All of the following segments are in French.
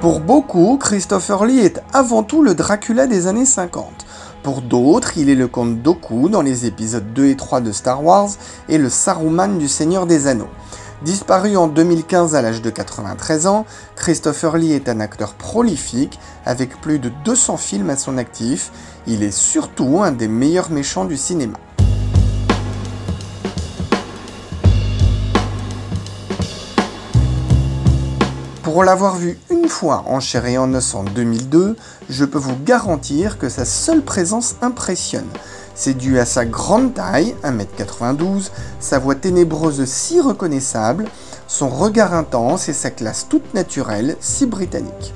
Pour beaucoup, Christopher Lee est avant tout le Dracula des années 50. Pour d'autres, il est le comte Doku dans les épisodes 2 et 3 de Star Wars et le Saruman du Seigneur des Anneaux. Disparu en 2015 à l'âge de 93 ans, Christopher Lee est un acteur prolifique avec plus de 200 films à son actif. Il est surtout un des meilleurs méchants du cinéma. Pour l'avoir vu une fois en chair et en os en 2002, je peux vous garantir que sa seule présence impressionne. C'est dû à sa grande taille, 1m92, sa voix ténébreuse si reconnaissable, son regard intense et sa classe toute naturelle si britannique.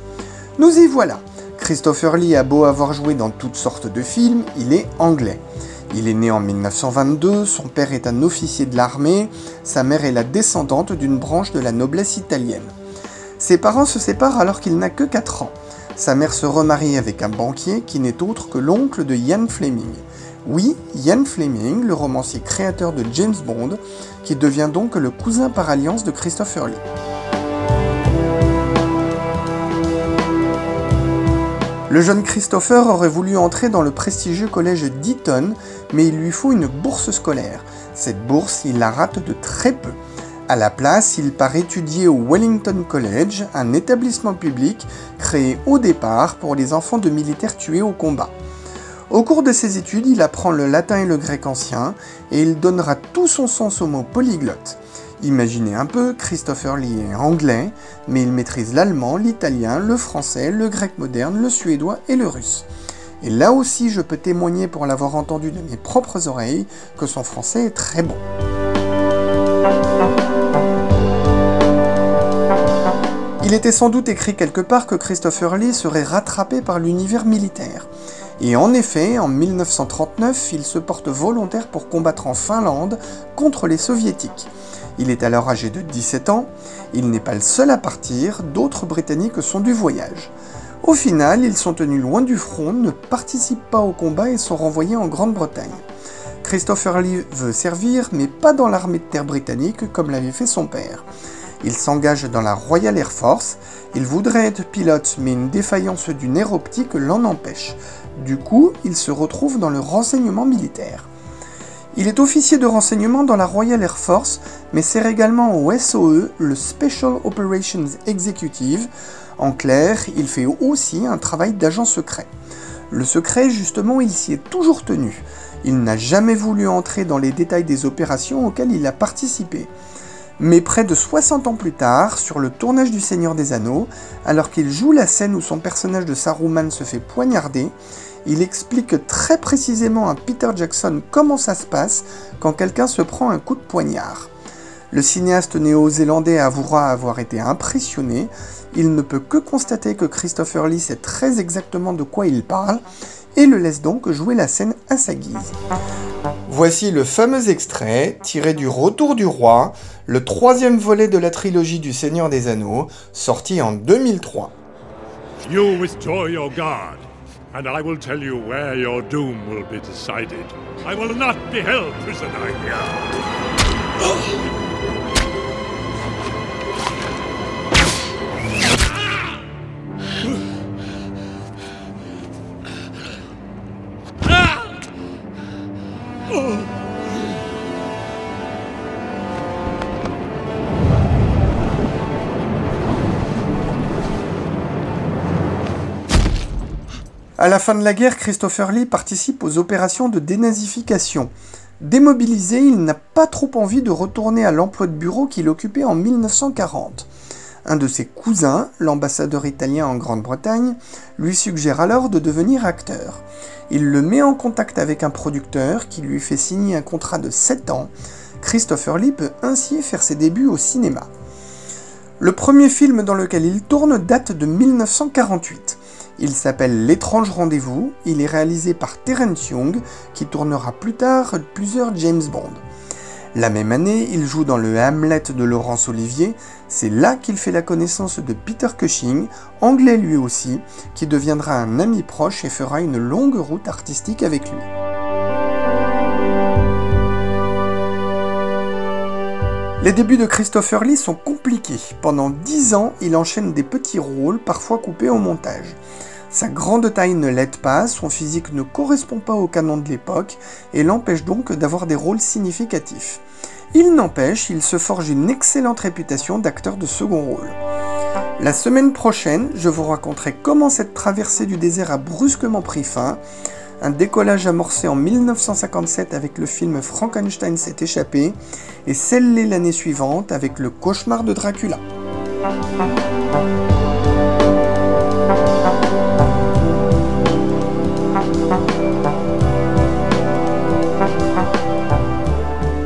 Nous y voilà. Christopher Lee a beau avoir joué dans toutes sortes de films, il est anglais. Il est né en 1922, son père est un officier de l'armée, sa mère est la descendante d'une branche de la noblesse italienne. Ses parents se séparent alors qu'il n'a que 4 ans. Sa mère se remarie avec un banquier qui n'est autre que l'oncle de Ian Fleming. Oui, Ian Fleming, le romancier créateur de James Bond, qui devient donc le cousin par alliance de Christopher Lee. Le jeune Christopher aurait voulu entrer dans le prestigieux collège d'Eton, mais il lui faut une bourse scolaire. Cette bourse, il la rate de très peu. À la place, il part étudier au Wellington College, un établissement public créé au départ pour les enfants de militaires tués au combat. Au cours de ses études, il apprend le latin et le grec ancien, et il donnera tout son sens au mot polyglotte. Imaginez un peu, Christopher Lee est anglais, mais il maîtrise l'allemand, l'italien, le français, le grec moderne, le suédois et le russe. Et là aussi, je peux témoigner pour l'avoir entendu de mes propres oreilles que son français est très bon. Il était sans doute écrit quelque part que Christopher Lee serait rattrapé par l'univers militaire. Et en effet, en 1939, il se porte volontaire pour combattre en Finlande contre les soviétiques. Il est alors âgé de 17 ans, il n'est pas le seul à partir, d'autres Britanniques sont du voyage. Au final, ils sont tenus loin du front, ne participent pas au combat et sont renvoyés en Grande-Bretagne. Christopher Lee veut servir, mais pas dans l'armée de terre britannique comme l'avait fait son père. Il s'engage dans la Royal Air Force. Il voudrait être pilote, mais une défaillance d'une air optique l'en empêche. Du coup, il se retrouve dans le renseignement militaire. Il est officier de renseignement dans la Royal Air Force, mais sert également au SOE, le Special Operations Executive. En clair, il fait aussi un travail d'agent secret. Le secret, justement, il s'y est toujours tenu. Il n'a jamais voulu entrer dans les détails des opérations auxquelles il a participé. Mais près de 60 ans plus tard, sur le tournage du Seigneur des Anneaux, alors qu'il joue la scène où son personnage de Saruman se fait poignarder, il explique très précisément à Peter Jackson comment ça se passe quand quelqu'un se prend un coup de poignard. Le cinéaste néo-zélandais avouera avoir été impressionné, il ne peut que constater que Christopher Lee sait très exactement de quoi il parle et le laisse donc jouer la scène à sa guise. Voici le fameux extrait tiré du Retour du Roi, le troisième volet de la trilogie du Seigneur des Anneaux, sorti en 2003. You withdraw your guard, and I will tell you where your doom will be decided. I will not be held prisoner here. À la fin de la guerre, Christopher Lee participe aux opérations de dénazification. Démobilisé, il n'a pas trop envie de retourner à l'emploi de bureau qu'il occupait en 1940. Un de ses cousins, l'ambassadeur italien en Grande-Bretagne, lui suggère alors de devenir acteur. Il le met en contact avec un producteur qui lui fait signer un contrat de 7 ans. Christopher Lee peut ainsi faire ses débuts au cinéma. Le premier film dans lequel il tourne date de 1948. Il s'appelle L'étrange rendez-vous, il est réalisé par Terence Young, qui tournera plus tard plusieurs James Bond. La même année, il joue dans le Hamlet de Laurence Olivier, c'est là qu'il fait la connaissance de Peter Cushing, anglais lui aussi, qui deviendra un ami proche et fera une longue route artistique avec lui. Les débuts de Christopher Lee sont compliqués. Pendant dix ans, il enchaîne des petits rôles, parfois coupés au montage. Sa grande taille ne l'aide pas, son physique ne correspond pas au canon de l'époque et l'empêche donc d'avoir des rôles significatifs. Il n'empêche, il se forge une excellente réputation d'acteur de second rôle. La semaine prochaine, je vous raconterai comment cette traversée du désert a brusquement pris fin, un décollage amorcé en 1957 avec le film Frankenstein s'est échappé et scellé l'année suivante avec le cauchemar de Dracula.